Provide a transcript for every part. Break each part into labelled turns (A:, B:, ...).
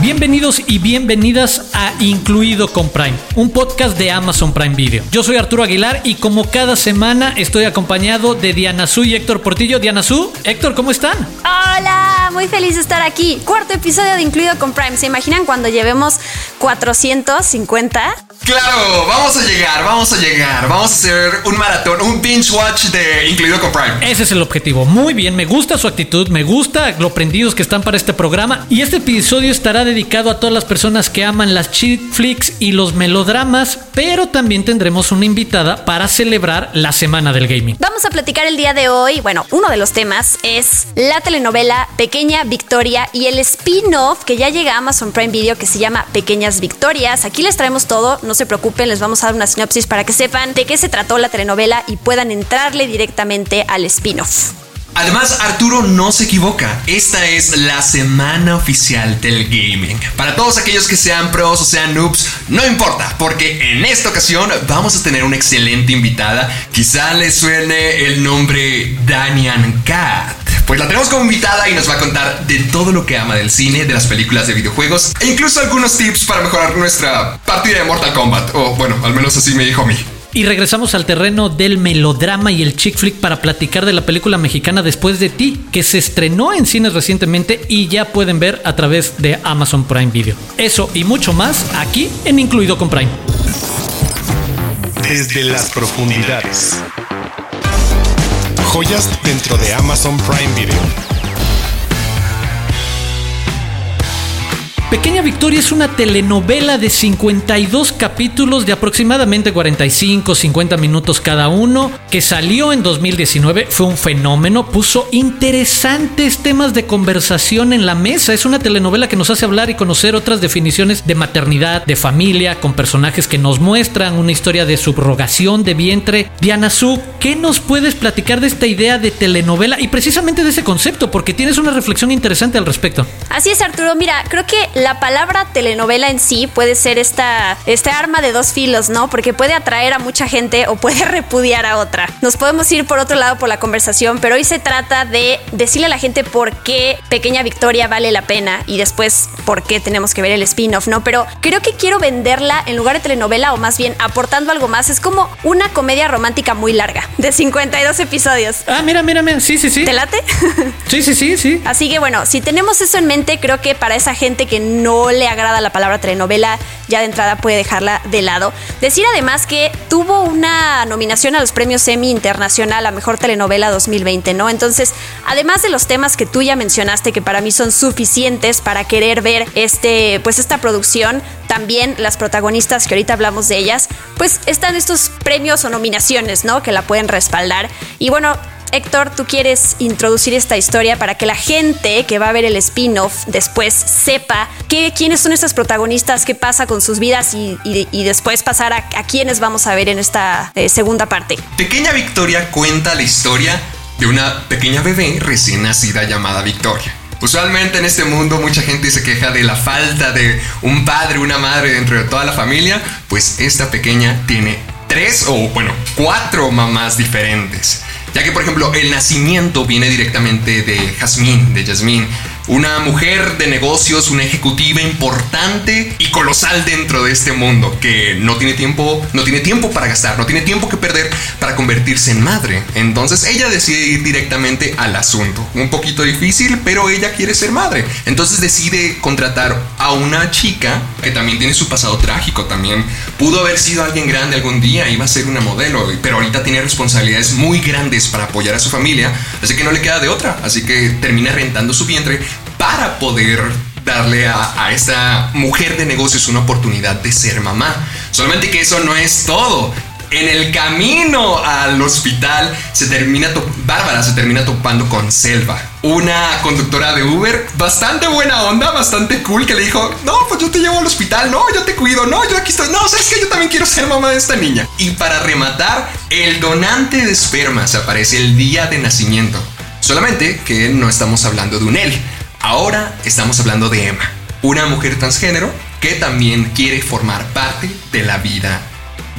A: Bienvenidos y bienvenidas a Incluido con Prime, un podcast de Amazon Prime Video. Yo soy Arturo Aguilar y como cada semana estoy acompañado de Diana Su y Héctor Portillo. Diana Su, Héctor, ¿cómo están?
B: Hola, muy feliz de estar aquí. Cuarto episodio de Incluido con Prime. ¿Se imaginan cuando llevemos 450?
C: Claro, vamos a llegar, vamos a llegar. Vamos a hacer un maratón, un binge watch de incluido con Prime.
A: Ese es el objetivo. Muy bien, me gusta su actitud, me gusta lo prendidos que están para este programa. Y este episodio estará dedicado a todas las personas que aman las cheat flicks y los melodramas, pero también tendremos una invitada para celebrar la semana del gaming.
B: Vamos a platicar el día de hoy. Bueno, uno de los temas es la telenovela Pequeña Victoria y el spin-off que ya llega a Amazon Prime Video que se llama Pequeñas Victorias. Aquí les traemos todo se preocupen, les vamos a dar una sinopsis para que sepan de qué se trató la telenovela y puedan entrarle directamente al spin-off.
C: Además, Arturo no se equivoca. Esta es la semana oficial del gaming. Para todos aquellos que sean pros o sean noobs, no importa, porque en esta ocasión vamos a tener una excelente invitada. Quizá les suene el nombre Danian Cat. Pues la tenemos como invitada y nos va a contar de todo lo que ama del cine, de las películas de videojuegos e incluso algunos tips para mejorar nuestra partida de Mortal Kombat. O bueno, al menos así me dijo a mí.
A: Y regresamos al terreno del melodrama y el chick flick para platicar de la película mexicana Después de ti, que se estrenó en cines recientemente y ya pueden ver a través de Amazon Prime Video. Eso y mucho más aquí en Incluido con Prime.
D: Desde las profundidades. Joyas dentro de Amazon Prime Video.
A: Pequeña Victoria es una telenovela de 52 capítulos de aproximadamente 45, 50 minutos cada uno, que salió en 2019, fue un fenómeno, puso interesantes temas de conversación en la mesa. Es una telenovela que nos hace hablar y conocer otras definiciones de maternidad, de familia, con personajes que nos muestran una historia de subrogación de vientre. Diana Su, ¿qué nos puedes platicar de esta idea de telenovela y precisamente de ese concepto? Porque tienes una reflexión interesante al respecto.
B: Así es, Arturo. Mira, creo que la palabra telenovela en sí puede ser esta, este arma de dos filos, ¿no? Porque puede atraer a mucha gente o puede repudiar a otra. Nos podemos ir por otro lado por la conversación, pero hoy se trata de decirle a la gente por qué Pequeña Victoria vale la pena y después por qué tenemos que ver el spin-off, ¿no? Pero creo que quiero venderla en lugar de telenovela o más bien aportando algo más. Es como una comedia romántica muy larga, de 52 episodios.
A: Ah, mira, mira, mira. Sí, sí, sí.
B: ¿Te late?
A: Sí, sí, sí, sí.
B: Así que bueno, si tenemos eso en mente, creo que para esa gente que no le agrada la palabra telenovela, ya de entrada puede dejarla de lado. Decir además que tuvo una nominación a los premios Emmy Internacional a Mejor Telenovela 2020, ¿no? Entonces, además de los temas que tú ya mencionaste, que para mí son suficientes para querer ver este, pues esta producción, también las protagonistas que ahorita hablamos de ellas, pues están estos premios o nominaciones, ¿no? Que la pueden respaldar. Y bueno, Héctor, tú quieres introducir esta historia para que la gente que va a ver el spin-off después sepa qué, quiénes son estas protagonistas, qué pasa con sus vidas y, después pasar a, quiénes vamos a ver en esta eh, segunda parte.
C: Pequeña Victoria cuenta la historia de una pequeña bebé recién nacida llamada Victoria. Usualmente en este mundo mucha gente se queja de la falta de un padre, una madre dentro de toda la familia, pues esta pequeña tiene tres o bueno, cuatro mamás diferentes. Ya que, por ejemplo, el nacimiento viene directamente de Jasmine, de Jasmine, una mujer de negocios, una ejecutiva importante y colosal dentro de este mundo, que no tiene tiempo, no tiene tiempo para gastar, no tiene tiempo que perder para convertirse en madre. Entonces ella decide ir directamente al asunto. Un poquito difícil, pero ella quiere ser madre. Entonces decide contratar a una chica que también tiene su pasado trágico, también pudo haber sido alguien grande algún día, iba a ser una modelo, pero ahorita tiene responsabilidades muy grandes para apoyar a su familia, así que no le queda de otra, así que termina rentando su vientre para poder darle a, esta mujer de negocios una oportunidad de ser mamá. Solamente que eso no es todo. En el camino al hospital se termina Bárbara se termina topando con Selva, una conductora de Uber bastante buena onda, bastante cool que le dijo, "No, pues yo te llevo al hospital, no, yo te cuido, no, yo aquí estoy, no, sabes que yo también quiero ser mamá de esta niña." Y para rematar, el donante de esperma se aparece el día de nacimiento. Solamente que no estamos hablando de un él, Ahora estamos hablando de Emma, una mujer transgénero que también quiere formar parte de la vida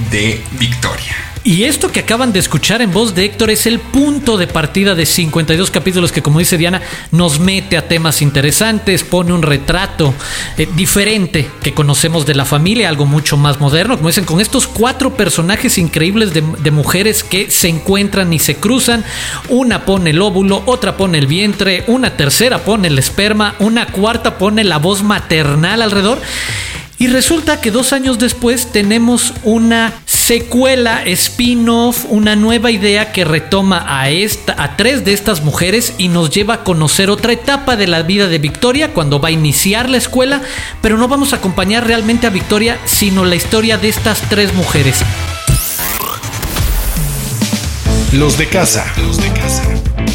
C: de Victoria.
A: Y esto que acaban de escuchar en voz de Héctor es el punto de partida de 52 capítulos que, como dice Diana, nos mete a temas interesantes, pone un retrato eh, diferente que conocemos de la familia, algo mucho más moderno, como dicen, con estos cuatro personajes increíbles de, de mujeres que se encuentran y se cruzan. Una pone el óvulo, otra pone el vientre, una tercera pone el esperma, una cuarta pone la voz maternal alrededor. Y resulta que dos años después tenemos una secuela, spin-off, una nueva idea que retoma a, esta, a tres de estas mujeres y nos lleva a conocer otra etapa de la vida de Victoria cuando va a iniciar la escuela, pero no vamos a acompañar realmente a Victoria, sino la historia de estas tres mujeres.
D: Los de casa. Los de casa.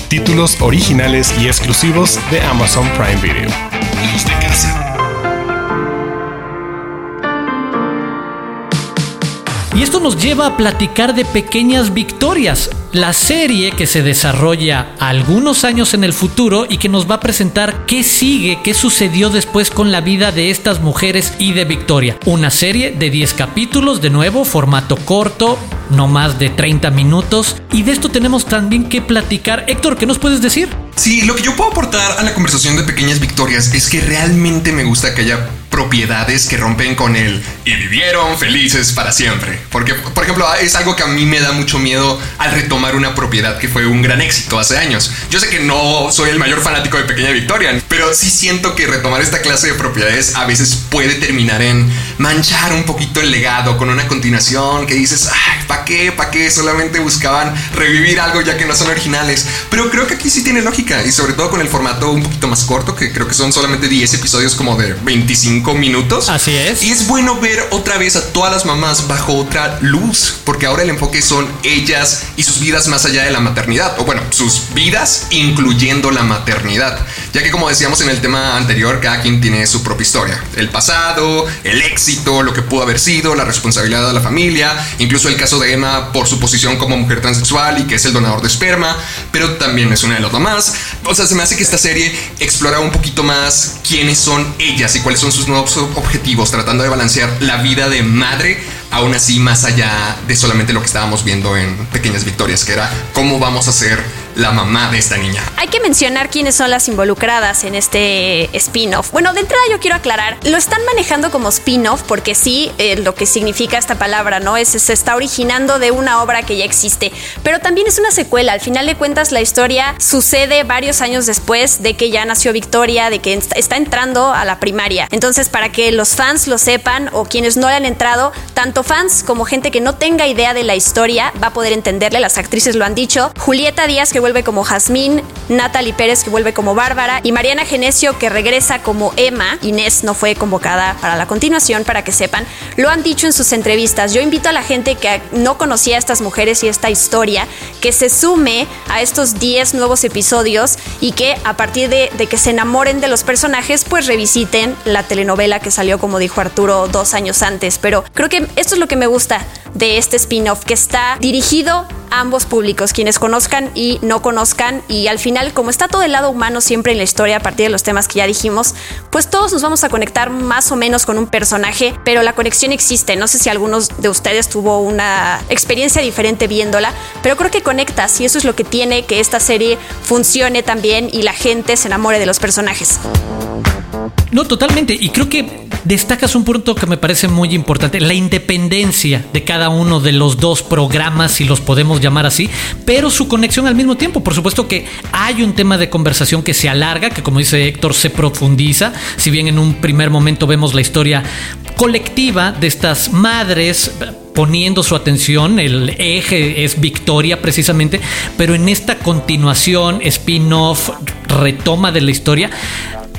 D: Títulos originales y exclusivos de Amazon Prime Video. Los de casa.
A: Y esto nos lleva a platicar de pequeñas victorias, la serie que se desarrolla algunos años en el futuro y que nos va a presentar qué sigue, qué sucedió después con la vida de estas mujeres y de Victoria. Una serie de 10 capítulos, de nuevo, formato corto, no más de 30 minutos. Y de esto tenemos también que platicar. Héctor, ¿qué nos puedes decir?
C: Sí, lo que yo puedo aportar a la conversación de pequeñas victorias es que realmente me gusta que haya propiedades que rompen con el y vivieron felices para siempre. Porque, por ejemplo, es algo que a mí me da mucho miedo al retomar una propiedad que fue un gran éxito hace años. Yo sé que no soy el mayor fanático de Pequeña Victoria, pero sí siento que retomar esta clase de propiedades a veces puede terminar en manchar un poquito el legado con una continuación que dices, ay, ¿para qué? ¿Para qué? Solamente buscaban revivir algo ya que no son originales. Pero creo que aquí sí tiene lógica y sobre todo con el formato un poquito más corto, que creo que son solamente 10 episodios como de 25 minutos.
A: Así es.
C: Y es bueno ver otra vez a todas las mamás bajo otra luz, porque ahora el enfoque son ellas y sus vidas más allá de la maternidad, o bueno, sus vidas incluyendo la maternidad, ya que como decíamos en el tema anterior, cada quien tiene su propia historia, el pasado, el éxito, lo que pudo haber sido, la responsabilidad de la familia, incluso el caso de Emma por su posición como mujer transexual y que es el donador de esperma, pero también es una de las mamás. O sea, se me hace que esta serie explora un poquito más quiénes son ellas y cuáles son sus objetivos, tratando de balancear la vida de madre, aún así más allá de solamente lo que estábamos viendo en Pequeñas Victorias, que era cómo vamos a ser la mamá de esta niña.
B: Hay que mencionar quiénes son las involucradas en este spin-off. Bueno, de entrada yo quiero aclarar, lo están manejando como spin-off porque sí, eh, lo que significa esta palabra, ¿no? Es se está originando de una obra que ya existe, pero también es una secuela. Al final de cuentas, la historia sucede varios años después de que ya nació Victoria, de que está entrando a la primaria. Entonces, para que los fans lo sepan o quienes no le han entrado, tanto fans como gente que no tenga idea de la historia va a poder entenderle. Las actrices lo han dicho. Julieta Díaz, que vuelve como Jazmín, Natalie Pérez, que vuelve como Bárbara, y Mariana Genesio, que regresa como Emma. Inés no fue convocada para la continuación, para que sepan. Lo han dicho en sus entrevistas. Yo invito a la gente que no conocía a estas mujeres y esta historia, que se sume a estos 10 nuevos episodios y que a partir de, de que se enamoren de los personajes, pues revisiten la telenovela que salió, como dijo Arturo, dos años antes. Pero creo que esto es lo que me gusta de este spin-off, que está dirigido a ambos públicos, quienes conozcan y no conozcan. Y al final, como está todo el lado humano siempre en la historia, a partir de los temas que ya dijimos, pues todos nos vamos a conectar más o menos con un personaje, pero la conexión existe. No sé si algunos de ustedes tuvo una experiencia diferente viéndola, pero creo que conectas y eso es lo que tiene que esta serie funcione también y la gente se enamore de los personajes.
A: No, totalmente. Y creo que destacas un punto que me parece muy importante, la independencia de cada uno de los dos programas, si los podemos llamar así, pero su conexión al mismo tiempo. Por supuesto que hay un tema de conversación que se alarga, que como dice Héctor, se profundiza. Si bien en un primer momento vemos la historia colectiva de estas madres poniendo su atención, el eje es Victoria precisamente, pero en esta continuación, spin-off, retoma de la historia,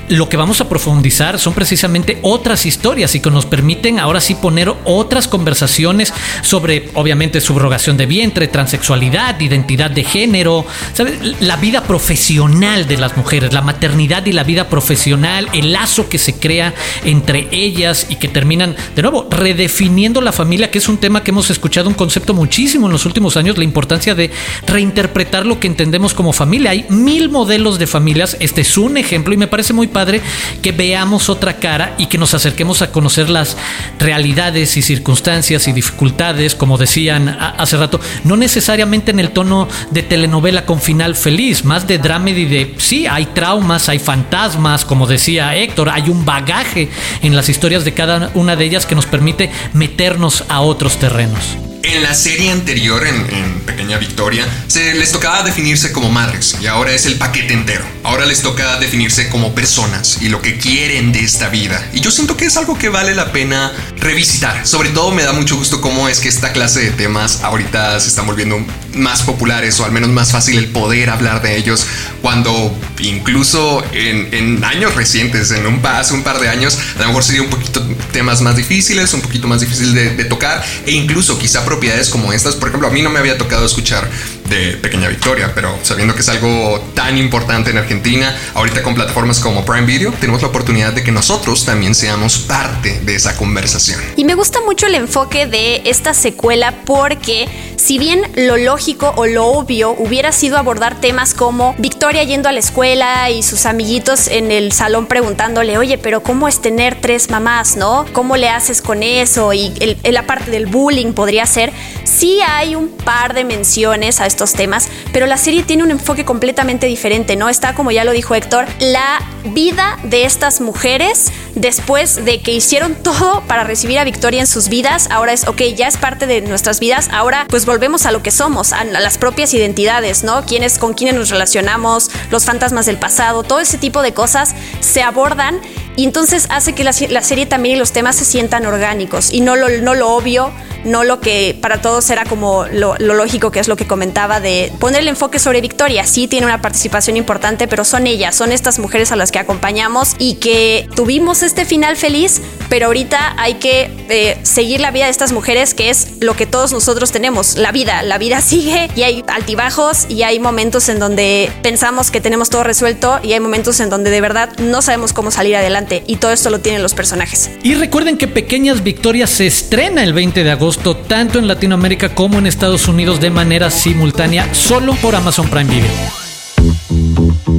A: lo que vamos a profundizar son precisamente otras historias y que nos permiten ahora sí poner otras conversaciones sobre, obviamente, subrogación de vientre, transexualidad, identidad de género, ¿sabes? la vida profesional de las mujeres, la maternidad y la vida profesional, el lazo que se crea entre ellas y que terminan, de nuevo, redefiniendo la familia, que es un tema que hemos escuchado un concepto muchísimo en los últimos años, la importancia de reinterpretar lo que entendemos como familia. Hay mil modelos de familias, este es un ejemplo y me parece muy padre que veamos otra cara y que nos acerquemos a conocer las realidades y circunstancias y dificultades, como decían hace rato, no necesariamente en el tono de telenovela con final feliz, más de dramedy de, sí, hay traumas, hay fantasmas, como decía Héctor, hay un bagaje en las historias de cada una de ellas que nos permite meternos a otros terrenos.
C: En la serie anterior, en, Pequeña Victoria, se les tocaba definirse como madres y ahora es el paquete entero. Ahora les toca definirse como personas y lo que quieren de esta vida. Y yo siento que es algo que vale la pena revisitar. Sobre todo me da mucho gusto cómo es que esta clase de temas ahorita se están volviendo más populares o al menos más fácil el poder hablar de ellos cuando incluso en, años recientes, en un, hace un par de años, a lo mejor sería un poquito temas más difíciles, un poquito más difícil de, de tocar e incluso quizá propiedades como estas. Por ejemplo, a mí no me había tocado escuchar de Pequeña Victoria, pero sabiendo que es algo tan importante en Argentina, ahorita con plataformas como Prime Video, tenemos la oportunidad de que nosotros también seamos parte de esa conversación.
B: Y me gusta mucho el enfoque de esta secuela porque si bien lo lógico o lo obvio hubiera sido abordar temas como Victoria yendo a la escuela y sus amiguitos en el salón preguntándole, oye, pero ¿cómo es tener tres mamás, no? ¿Cómo le haces con eso? Y la parte del bullying podría ser, sí hay un par de menciones a estos temas, pero la serie tiene un enfoque completamente diferente, ¿no? Está, como ya lo dijo Héctor, la vida de estas mujeres después de que hicieron todo para recibir a Victoria en sus vidas. Ahora es, ok, ya es parte de nuestras vidas, ahora pues volvemos a lo que somos, a las propias identidades, ¿no? Quiénes, con quiénes nos relacionamos, los fantasmas del pasado, todo ese tipo de cosas se abordan y entonces hace que la, serie también y los temas se sientan orgánicos y no lo, no lo obvio, no lo que para todos era como lo, lógico, que es lo que comentaba de poner el enfoque sobre Victoria. Sí tiene una participación importante, pero son ellas, son estas mujeres a las que acompañamos y que tuvimos este final feliz, pero ahorita hay que eh, seguir la vida de estas mujeres, que es lo que todos nosotros tenemos, la vida. La vida sigue y hay altibajos y hay momentos en donde pensamos que tenemos todo resuelto y hay momentos en donde de verdad no sabemos cómo salir adelante y todo esto lo tienen los personajes.
A: Y recuerden que Pequeñas Victorias se estrena el 20 de agosto tanto en Latinoamérica como en Estados Unidos de manera simultánea solo por Amazon Prime Video.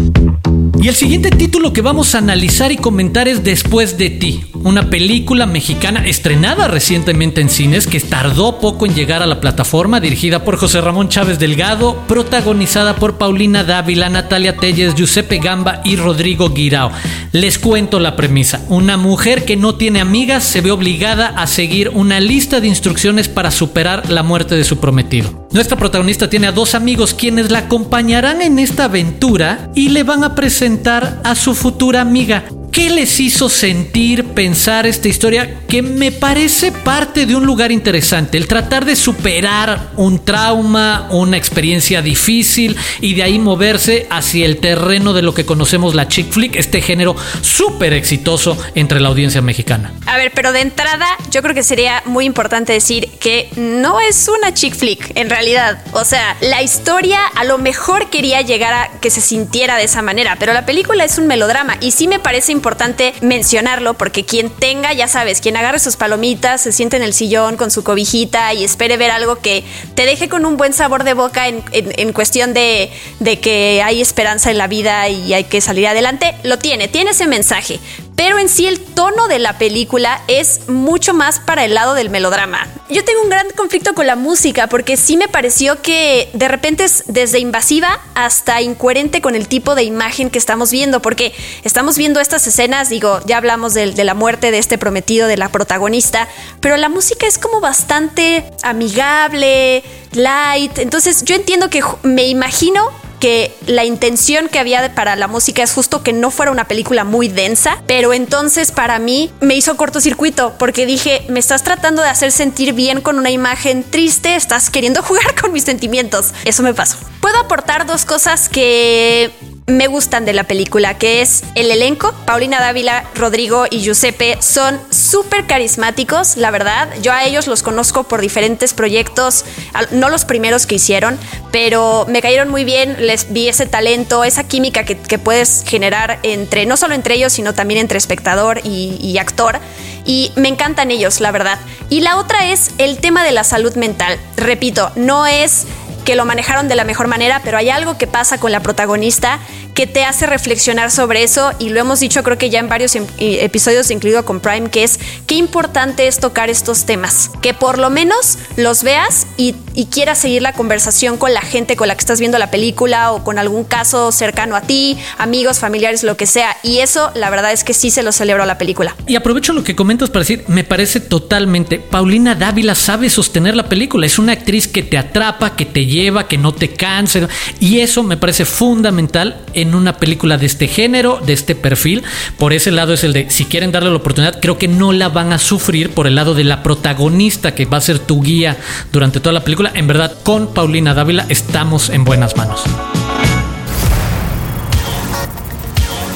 A: Y el siguiente título que vamos a analizar y comentar es Después de ti, una película mexicana estrenada recientemente en cines que tardó poco en llegar a la plataforma, dirigida por José Ramón Chávez Delgado, protagonizada por Paulina Dávila, Natalia Telles, Giuseppe Gamba y Rodrigo Guirao. Les cuento la premisa. Una mujer que no tiene amigas se ve obligada a seguir una lista de instrucciones para superar la muerte de su prometido. Nuestra protagonista tiene a dos amigos quienes la acompañarán en esta aventura y le van a presentar a su futura amiga. ¿Qué les hizo sentir, pensar esta historia que me parece parte de un lugar interesante? El tratar de superar un trauma, una experiencia difícil y de ahí moverse hacia el terreno de lo que conocemos la chick flick, este género súper exitoso entre la audiencia mexicana.
B: A ver, pero de entrada yo creo que sería muy importante decir que no es una chick flick en realidad. O sea, la historia a lo mejor quería llegar a que se sintiera de esa manera, pero la película es un melodrama y sí me parece importante importante mencionarlo porque quien tenga, ya sabes, quien agarre sus palomitas, se siente en el sillón con su cobijita y espere ver algo que te deje con un buen sabor de boca en, cuestión de, de que hay esperanza en la vida y hay que salir adelante, lo tiene, tiene ese mensaje. Pero en sí el tono de la película es mucho más para el lado del melodrama. Yo tengo un gran conflicto con la música porque sí me pareció que de repente es desde invasiva hasta incoherente con el tipo de imagen que estamos viendo, porque estamos viendo estas escenas, digo, ya hablamos de, de la muerte de este prometido de la protagonista, pero la música es como bastante amigable, light, entonces yo entiendo que me imagino que la intención que había para la música es justo que no fuera una película muy densa, pero entonces para mí me hizo cortocircuito porque dije, me estás tratando de hacer sentir bien con una imagen triste, estás queriendo jugar con mis sentimientos. Eso me pasó. Puedo aportar dos cosas que me gustan de la película, que es el elenco. Paulina Dávila, Rodrigo y Giuseppe son súper carismáticos, la verdad. Yo a ellos los conozco por diferentes proyectos, no los primeros que hicieron, pero me cayeron muy bien, les vi ese talento, esa química que, puedes generar entre, no solo entre ellos, sino también entre espectador y, y actor. Y me encantan ellos, la verdad. Y la otra es el tema de la salud mental. Repito, no es que lo manejaron de la mejor manera, pero hay algo que pasa con la protagonista que te hace reflexionar sobre eso y lo hemos dicho creo que ya en varios em- episodios incluido con Prime que es qué importante es tocar estos temas. Que por lo menos los veas y, y quieras seguir la conversación con la gente con la que estás viendo la película o con algún caso cercano a ti amigos familiares lo que sea. Y eso la verdad es que sí se lo celebro a la película.
A: Y aprovecho lo que comentas para decir, me parece totalmente, Paulina Dávila sabe sostener la película, es una actriz que te atrapa, que te lleva, que no te cansa, y eso me parece fundamental en una película de este género, de este perfil. Por ese lado es el de, si quieren darle la oportunidad, creo que no la van a sufrir por el lado de la protagonista que va a ser tu guía durante toda la película. En verdad, con Paulina Dávila estamos en buenas manos.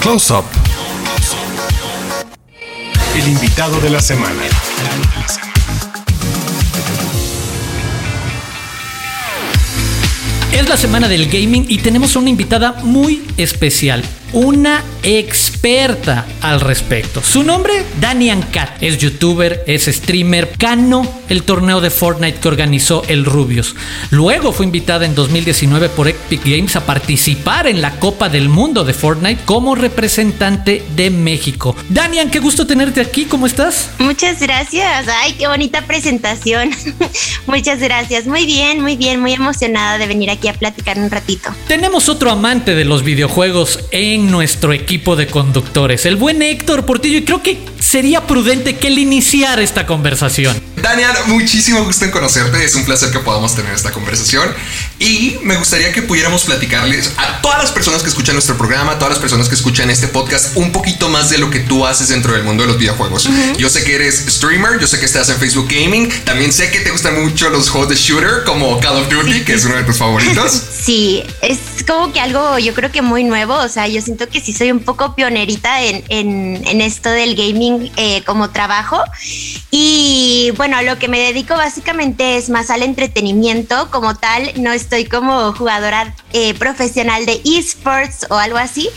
D: Close Up. El invitado de la semana.
A: Es la semana del gaming y tenemos una invitada muy especial, una experta al respecto. Su nombre, Danian Cat. Es youtuber, es streamer, ganó el torneo de Fortnite que organizó el Rubius. Luego fue invitada en 2019 por Epic Games a participar en la Copa del Mundo de Fortnite como representante de México. Danian, qué gusto tenerte aquí, ¿cómo estás?
E: Muchas gracias. Ay, qué bonita presentación. Muchas gracias. Muy bien, muy bien, muy emocionada de venir aquí a platicar un ratito.
A: Tenemos otro amante de los videojuegos en nuestro equipo de conductores, el buen Héctor Portillo, y creo que sería prudente que él iniciara esta conversación.
C: Daniel, muchísimo gusto en conocerte. Es un placer que podamos tener esta conversación. Y me gustaría que pudiéramos platicarles a todas las personas que escuchan nuestro programa, a todas las personas que escuchan este podcast, un poquito más de lo que tú haces dentro del mundo de los videojuegos. Yo sé que eres streamer, yo sé que estás en Facebook Gaming. También sé que te gustan mucho los juegos de shooter como Call of Duty, que es uno de tus favoritos.
E: Sí, es como que algo yo creo que muy nuevo. O sea, yo siento que sí soy un poco pionerita en, en, en esto del gaming eh, como trabajo. Y bueno, lo que me dedico básicamente es más al entretenimiento como tal. No estoy como jugadora eh, profesional de esports o algo así.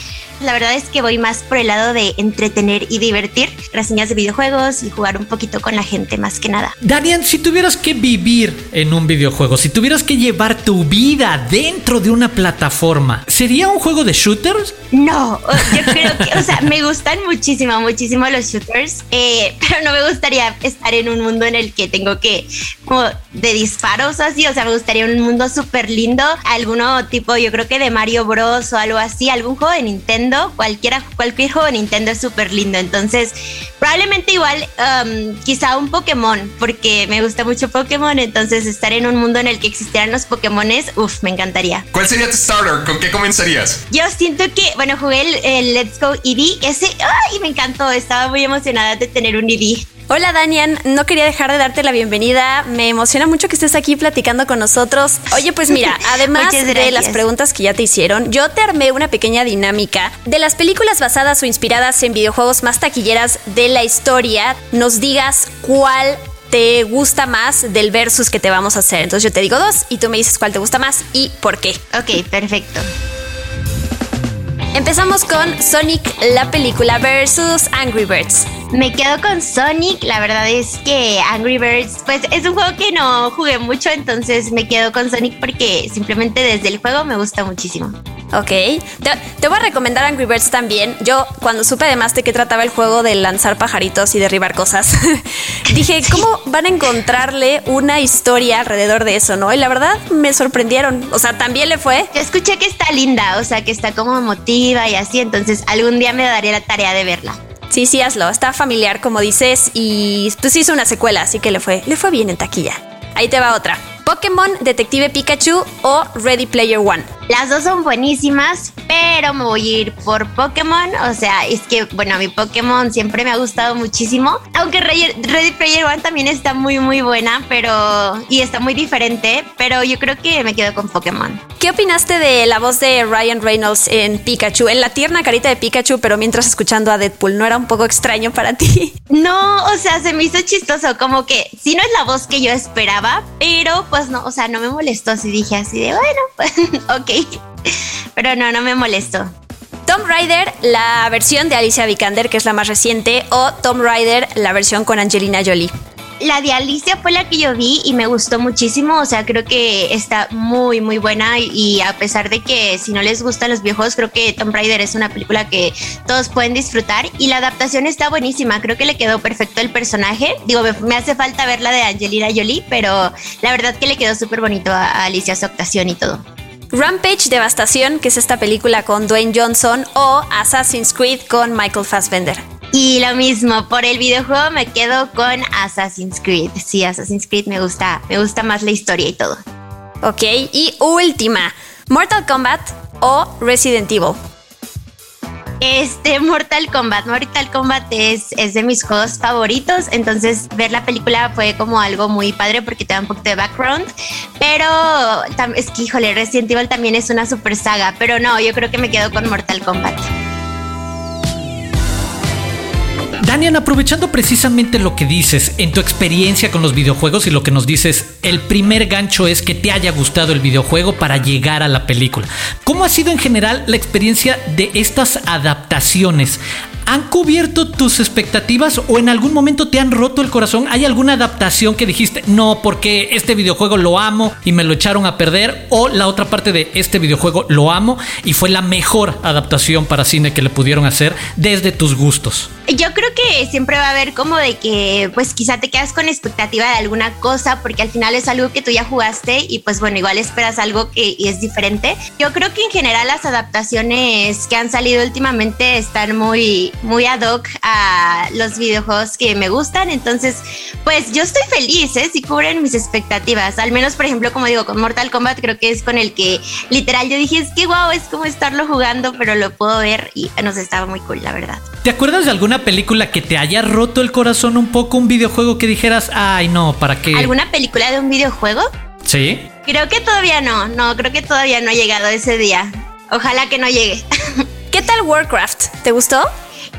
E: La verdad es que voy más por el lado de entretener y divertir, reseñas de videojuegos y jugar un poquito con la gente más que nada.
A: Danian, si tuvieras que vivir en un videojuego, si tuvieras que llevar tu vida dentro de una plataforma, ¿sería un juego de shooters?
E: No, yo creo que, o sea, me gustan muchísimo, muchísimo los shooters, eh, pero no me gustaría estar en un mundo en el que tengo que, como de disparos así, o sea, me gustaría un mundo súper lindo, alguno tipo, yo creo que de Mario Bros o algo así, algún juego de Nintendo, cualquiera, cualquier juego de Nintendo es súper lindo, entonces probablemente igual, um, quizá un Pokémon, porque me gusta mucho Pokémon, entonces estar en un mundo en el que existieran los Pokémones, uff, me encantaría.
C: ¿Cuál sería tu starter? ¿Con qué comenzarías?
E: Yo siento que, bueno, jugué el, el Let's Go EV, ese, ay, me encantó, estaba muy emocionada de tener un EV.
B: Hola Danian, no quería dejar de darte la bienvenida. Me emociona mucho que estés aquí platicando con nosotros. Oye, pues mira, además de las preguntas que ya te hicieron, yo te armé una pequeña dinámica de las películas basadas o inspiradas en videojuegos más taquilleras de la historia. Nos digas cuál te gusta más del versus que te vamos a hacer. Entonces yo te digo dos y tú me dices cuál te gusta más y por qué.
E: Ok, perfecto.
B: Empezamos con Sonic la película versus Angry Birds.
E: Me quedo con Sonic, la verdad es que Angry Birds, pues es un juego que no jugué mucho, entonces me quedo con Sonic porque simplemente desde el juego me gusta muchísimo.
B: Ok, te, te voy a recomendar Angry Birds también. Yo, cuando supe además de qué trataba el juego de lanzar pajaritos y derribar cosas, dije, ¿cómo van a encontrarle una historia alrededor de eso, no? Y la verdad me sorprendieron. O sea, también le fue.
E: Yo escuché que está linda, o sea, que está como emotiva y así, entonces algún día me daré la tarea de verla.
B: Sí, sí, hazlo. Está familiar, como dices, y pues hizo una secuela, así que le fue, le fue bien en taquilla. Ahí te va otra. Pokémon Detective Pikachu o Ready Player One.
E: Las dos son buenísimas, pero me voy a ir por Pokémon. O sea, es que, bueno, mi Pokémon siempre me ha gustado muchísimo. Aunque Ready Player One también está muy, muy buena, pero. y está muy diferente. Pero yo creo que me quedo con Pokémon.
B: ¿Qué opinaste de la voz de Ryan Reynolds en Pikachu? En la tierna carita de Pikachu, pero mientras escuchando a Deadpool, ¿no era un poco extraño para ti?
E: No, o sea, se me hizo chistoso. Como que sí no es la voz que yo esperaba, pero pues no, o sea, no me molestó. Así dije así de, bueno, pues, ok. Pero no, no me molestó.
B: Tomb Raider, la versión de Alicia Vikander, que es la más reciente, o Tomb Raider, la versión con Angelina Jolie.
E: la de Alicia fue la que yo vi y me gustó muchísimo. O sea, creo que está muy, muy buena. Y, a pesar de que si no les gustan los viejos, creo que Tomb Raider es una película que todos pueden disfrutar. Y la adaptación está buenísima. Creo que le quedó perfecto el personaje. Digo, me, hace falta ver la de Angelina Jolie, pero la verdad que le quedó súper bonito a, Alicia su actuación y todo.
B: Rampage Devastación, que es esta película con Dwayne Johnson, o Assassin's Creed con Michael Fassbender.
E: Y lo mismo, por el videojuego me quedo con Assassin's Creed. Sí, Assassin's Creed me gusta, me gusta más la historia y todo.
B: Ok, y última, Mortal Kombat o Resident Evil.
E: Este, Mortal Kombat. Mortal Kombat es, es de mis juegos favoritos. Entonces, ver la película fue como algo muy padre porque te da un poquito de background. Pero es que, híjole, Resident Evil también es una super saga. Pero no, yo creo que me quedo con Mortal Kombat.
A: Daniel, aprovechando precisamente lo que dices en tu experiencia con los videojuegos y lo que nos dices, el primer gancho es que te haya gustado el videojuego para llegar a la película. ¿Cómo ha sido en general la experiencia de estas adaptaciones? ¿Han cubierto tus expectativas o en algún momento te han roto el corazón? ¿Hay alguna adaptación que dijiste, no, porque este videojuego lo amo y me lo echaron a perder? ¿O la otra parte de este videojuego lo amo y fue la mejor adaptación para cine que le pudieron hacer desde tus gustos?
E: Yo creo que siempre va a haber como de que, pues quizá te quedas con expectativa de alguna cosa, porque al final es algo que tú ya jugaste y pues bueno, igual esperas algo que es diferente. Yo creo que en general las adaptaciones que han salido últimamente están muy, muy ad hoc a los videojuegos que me gustan. Entonces, pues yo estoy feliz, ¿eh? Si cubren mis expectativas. Al menos, por ejemplo, como digo, con Mortal Kombat creo que es con el que literal yo dije, es que wow, es como estarlo jugando, pero lo puedo ver y nos estaba muy cool, la verdad.
A: ¿Te acuerdas de alguna película que te haya roto el corazón un poco? Un videojuego que dijeras, ay no, ¿para qué?
E: ¿Alguna película de un videojuego?
A: Sí.
E: Creo que todavía no, no, creo que todavía no ha llegado ese día. Ojalá que no llegue.
B: ¿Qué tal Warcraft? ¿Te gustó?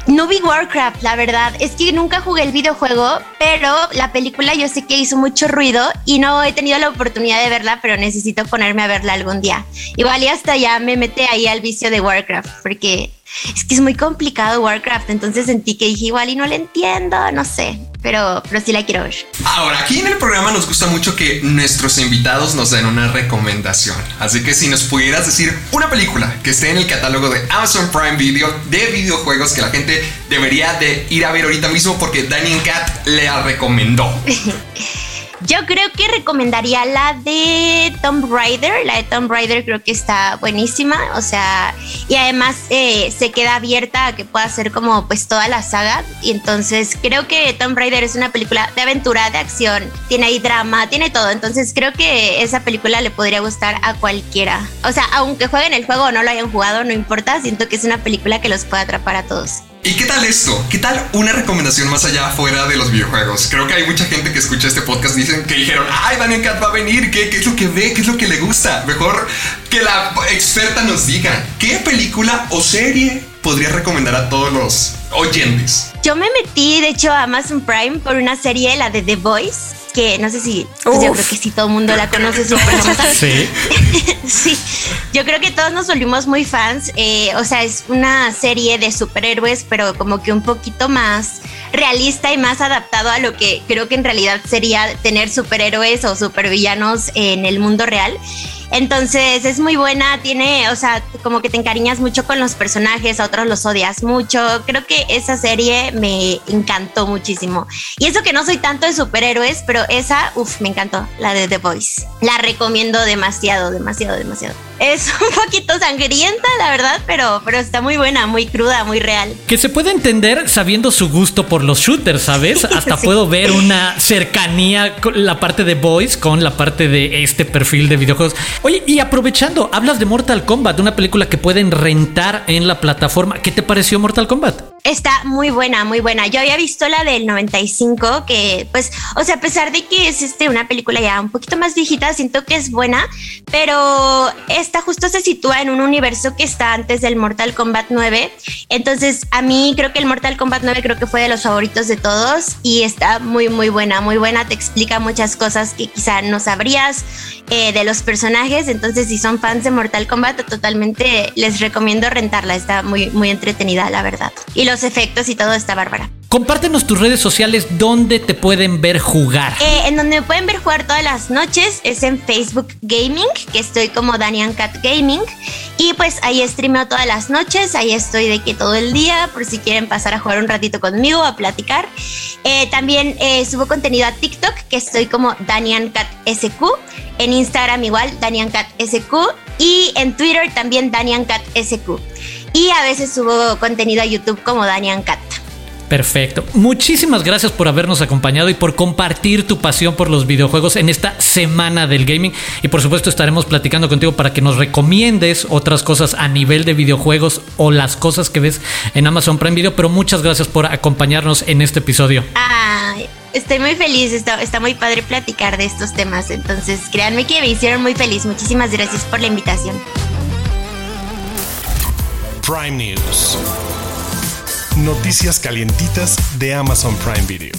E: No vi Warcraft, la verdad. Es que nunca jugué el videojuego, pero la película yo sé que hizo mucho ruido y no he tenido la oportunidad de verla, pero necesito ponerme a verla algún día. Igual y hasta ya me mete ahí al vicio de Warcraft, porque es que es muy complicado Warcraft, entonces sentí que dije igual y no le entiendo, no sé pero, pero sí la quiero ver.
C: Ahora, aquí en el programa nos gusta mucho que nuestros invitados nos den una recomendación. Así que si nos pudieras decir una película que esté en el catálogo de Amazon Prime Video de videojuegos que la gente debería de ir a ver ahorita mismo porque Daniel Cat le recomendó.
E: Yo creo que recomendaría la de Tomb Raider. La de Tomb Raider creo que está buenísima. O sea, y además eh, se queda abierta a que pueda ser como pues toda la saga. Y entonces creo que Tomb Raider es una película de aventura, de acción. Tiene ahí drama, tiene todo. Entonces creo que esa película le podría gustar a cualquiera. O sea, aunque jueguen el juego o no lo hayan jugado, no importa. Siento que es una película que los puede atrapar a todos.
C: ¿Y qué tal esto? ¿Qué tal una recomendación más allá fuera de los videojuegos? Creo que hay mucha gente que escucha este podcast y dicen que dijeron, ay, Daniel Cat va a venir, ¿Qué, ¿qué es lo que ve? ¿Qué es lo que le gusta? Mejor que la experta nos diga, ¿qué película o serie podría recomendar a todos los oyentes?
E: Yo me metí, de hecho, a Amazon Prime por una serie, la de The Voice que no sé si, pues yo creo que sí todo el mundo la conoce súper
A: Sí.
E: sí, yo creo que todos nos volvimos muy fans. Eh, o sea, es una serie de superhéroes, pero como que un poquito más realista y más adaptado a lo que creo que en realidad sería tener superhéroes o supervillanos en el mundo real. Entonces es muy buena, tiene, o sea, como que te encariñas mucho con los personajes, a otros los odias mucho. Creo que esa serie me encantó muchísimo. Y eso que no soy tanto de superhéroes, pero esa, uff, me encantó, la de The Voice. La recomiendo demasiado, demasiado, demasiado. Es un poquito sangrienta, la verdad, pero, pero está muy buena, muy cruda, muy real.
A: Que se puede entender sabiendo su gusto por los shooters, ¿sabes? Hasta puedo ver una cercanía con la parte de Voice con la parte de este perfil de videojuegos. Oye, y aprovechando, hablas de Mortal Kombat, una película que pueden rentar en la plataforma. ¿Qué te pareció Mortal Kombat?
E: Está muy buena, muy buena. Yo había visto la del 95, que pues, o sea, a pesar de que es este, una película ya un poquito más viejita, siento que es buena, pero esta justo se sitúa en un universo que está antes del Mortal Kombat 9. Entonces, a mí creo que el Mortal Kombat 9 creo que fue de los favoritos de todos y está muy, muy buena, muy buena. Te explica muchas cosas que quizá no sabrías eh, de los personajes. Entonces, si son fans de Mortal Kombat, totalmente les recomiendo rentarla. Está muy, muy entretenida, la verdad. Los efectos y todo está bárbara.
A: Compártenos tus redes sociales donde te pueden ver jugar.
E: Eh, en donde me pueden ver jugar todas las noches es en Facebook Gaming, que estoy como Danian Cat Gaming. Y pues ahí streameo todas las noches, ahí estoy de que todo el día, por si quieren pasar a jugar un ratito conmigo, a platicar. Eh, también eh, subo contenido a TikTok, que estoy como Danian Cat SQ. En Instagram igual, Danian Cat SQ. Y en Twitter también Danian Cat SQ. Y a veces subo contenido a YouTube como Danian Cat.
A: Perfecto. Muchísimas gracias por habernos acompañado y por compartir tu pasión por los videojuegos en esta semana del gaming. Y por supuesto estaremos platicando contigo para que nos recomiendes otras cosas a nivel de videojuegos o las cosas que ves en Amazon Prime Video. Pero muchas gracias por acompañarnos en este episodio.
E: estoy muy feliz, está, está muy padre platicar de estos temas. Entonces créanme que me hicieron muy feliz. Muchísimas gracias por la invitación.
D: Prime News. Noticias calientitas de Amazon Prime Video.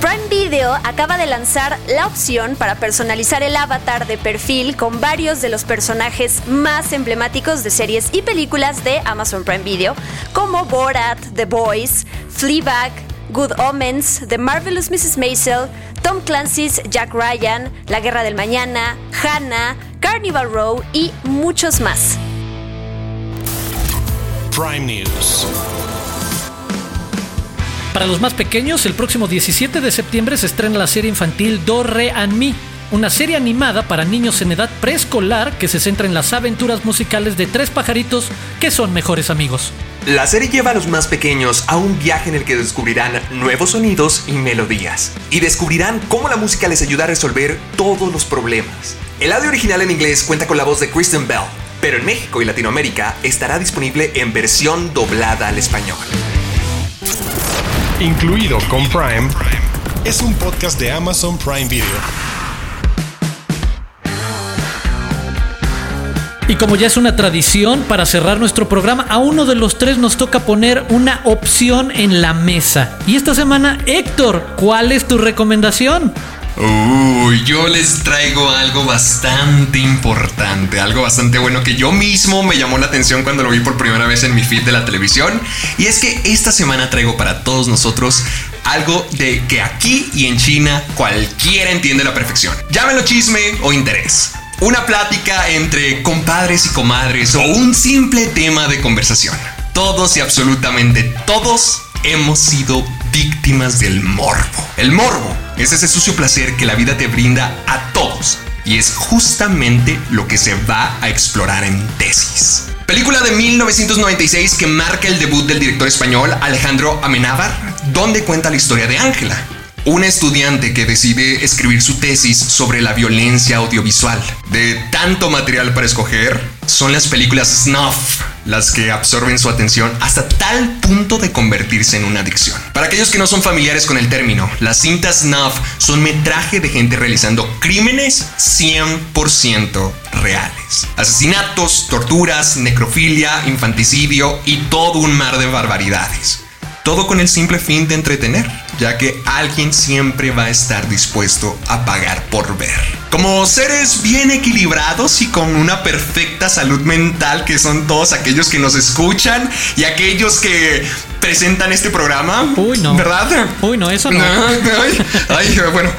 D: Prime
B: Video acaba de lanzar la opción para personalizar el avatar de perfil con varios de los personajes más emblemáticos de series y películas de Amazon Prime Video, como Borat, The Boys, Fleabag, Good Omens, The Marvelous Mrs. Maisel, Tom Clancy's Jack Ryan, La Guerra del Mañana, Hannah, Carnival Row y muchos más.
D: Prime News.
A: Para los más pequeños, el próximo 17 de septiembre se estrena la serie infantil Do Re and Mi, una serie animada para niños en edad preescolar que se centra en las aventuras musicales de tres pajaritos que son mejores amigos.
F: La serie lleva a los más pequeños a un viaje en el que descubrirán nuevos sonidos y melodías, y descubrirán cómo la música les ayuda a resolver todos los problemas. El audio original en inglés cuenta con la voz de Kristen Bell, pero en México y Latinoamérica estará disponible en versión doblada al español.
D: Incluido con Prime, es un podcast de Amazon Prime Video.
A: Y como ya es una tradición, para cerrar nuestro programa, a uno de los tres nos toca poner una opción en la mesa. Y esta semana, Héctor, ¿cuál es tu recomendación?
C: Uy, yo les traigo algo bastante importante, algo bastante bueno que yo mismo me llamó la atención cuando lo vi por primera vez en mi feed de la televisión. Y es que esta semana traigo para todos nosotros algo de que aquí y en China cualquiera entiende la perfección. Llámelo chisme o interés. Una plática entre compadres y comadres o un simple tema de conversación. Todos y absolutamente todos hemos sido víctimas del morbo. El morbo es ese sucio placer que la vida te brinda a todos y es justamente lo que se va a explorar en Tesis. Película de 1996 que marca el debut del director español Alejandro Amenábar, donde cuenta la historia de Ángela, una estudiante que decide escribir su tesis sobre la violencia audiovisual. De tanto material para escoger, son las películas snuff las que absorben su atención hasta tal punto de convertirse en una adicción. Para aquellos que no son familiares con el término, las cintas snuff son metraje de gente realizando crímenes 100% reales. Asesinatos, torturas, necrofilia, infanticidio y todo un mar de barbaridades. Todo con el simple fin de entretener, ya que alguien siempre va a estar dispuesto a pagar por ver. Como seres bien equilibrados y con una perfecta salud mental, que son todos aquellos que nos escuchan y aquellos que presentan este programa.
A: Uy, no.
C: ¿Verdad?
A: Uy, no, eso no.
C: Ay, ay, bueno,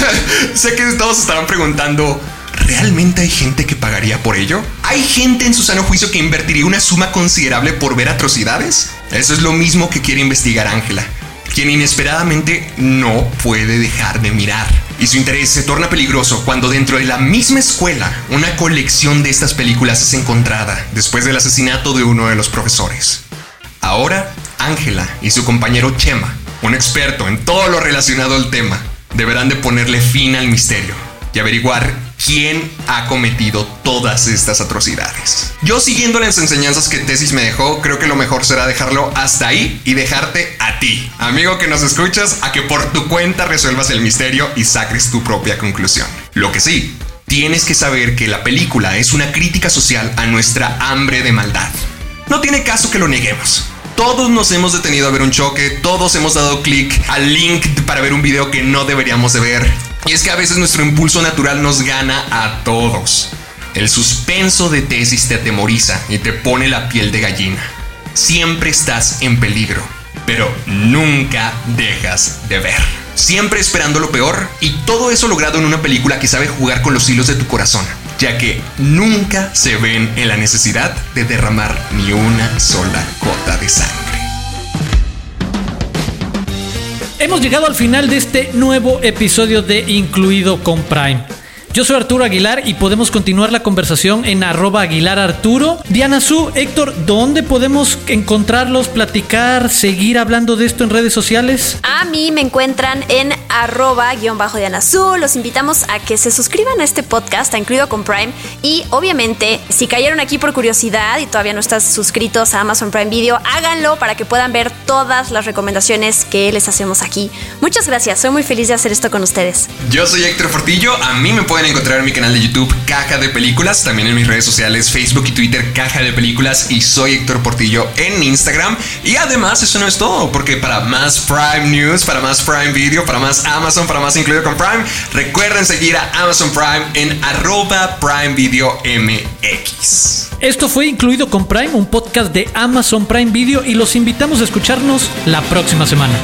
C: sé que todos estarán preguntando. ¿Realmente hay gente que pagaría por ello? ¿Hay gente en su sano juicio que invertiría una suma considerable por ver atrocidades? Eso es lo mismo que quiere investigar Ángela, quien inesperadamente no puede dejar de mirar. Y su interés se torna peligroso cuando dentro de la misma escuela una colección de estas películas es encontrada después del asesinato de uno de los profesores. Ahora, Ángela y su compañero Chema, un experto en todo lo relacionado al tema, deberán de ponerle fin al misterio y averiguar quién ha cometido todas estas atrocidades. Yo siguiendo las enseñanzas que Tesis me dejó, creo que lo mejor será dejarlo hasta ahí y dejarte a ti, amigo que nos escuchas, a que por tu cuenta resuelvas el misterio y saques tu propia conclusión. Lo que sí, tienes que saber que la película es una crítica social a nuestra hambre de maldad. No tiene caso que lo neguemos. Todos nos hemos detenido a ver un choque, todos hemos dado clic al link para ver un video que no deberíamos de ver. Y es que a veces nuestro impulso natural nos gana a todos. El suspenso de tesis te atemoriza y te pone la piel de gallina. Siempre estás en peligro, pero nunca dejas de ver. Siempre esperando lo peor y todo eso logrado en una película que sabe jugar con los hilos de tu corazón, ya que nunca se ven en la necesidad de derramar ni una sola gota de sangre.
A: Hemos llegado al final de este nuevo episodio de Incluido con Prime. Yo soy Arturo Aguilar y podemos continuar la conversación en arroba Aguilar Arturo. Diana Su, Héctor, ¿dónde podemos encontrarlos, platicar, seguir hablando de esto en redes sociales?
B: A mí me encuentran en arroba guion bajo Diana Su. Los invitamos a que se suscriban a este podcast, incluido con Prime. Y obviamente, si cayeron aquí por curiosidad y todavía no estás suscritos a Amazon Prime Video, háganlo para que puedan ver todas las recomendaciones que les hacemos aquí. Muchas gracias, soy muy feliz de hacer esto con ustedes.
C: Yo soy Héctor Fortillo, a mí me pueden encontrar en mi canal de YouTube Caja de Películas, también en mis redes sociales Facebook y Twitter Caja de Películas y soy Héctor Portillo en Instagram. Y además eso no es todo, porque para más Prime News, para más Prime Video, para Amazon, para más incluido con Prime, recuerden seguir a Amazon Prime en arroba Prime Video MX.
A: Esto fue incluido con Prime, un podcast de Amazon Prime Video y los invitamos a escucharnos la próxima semana.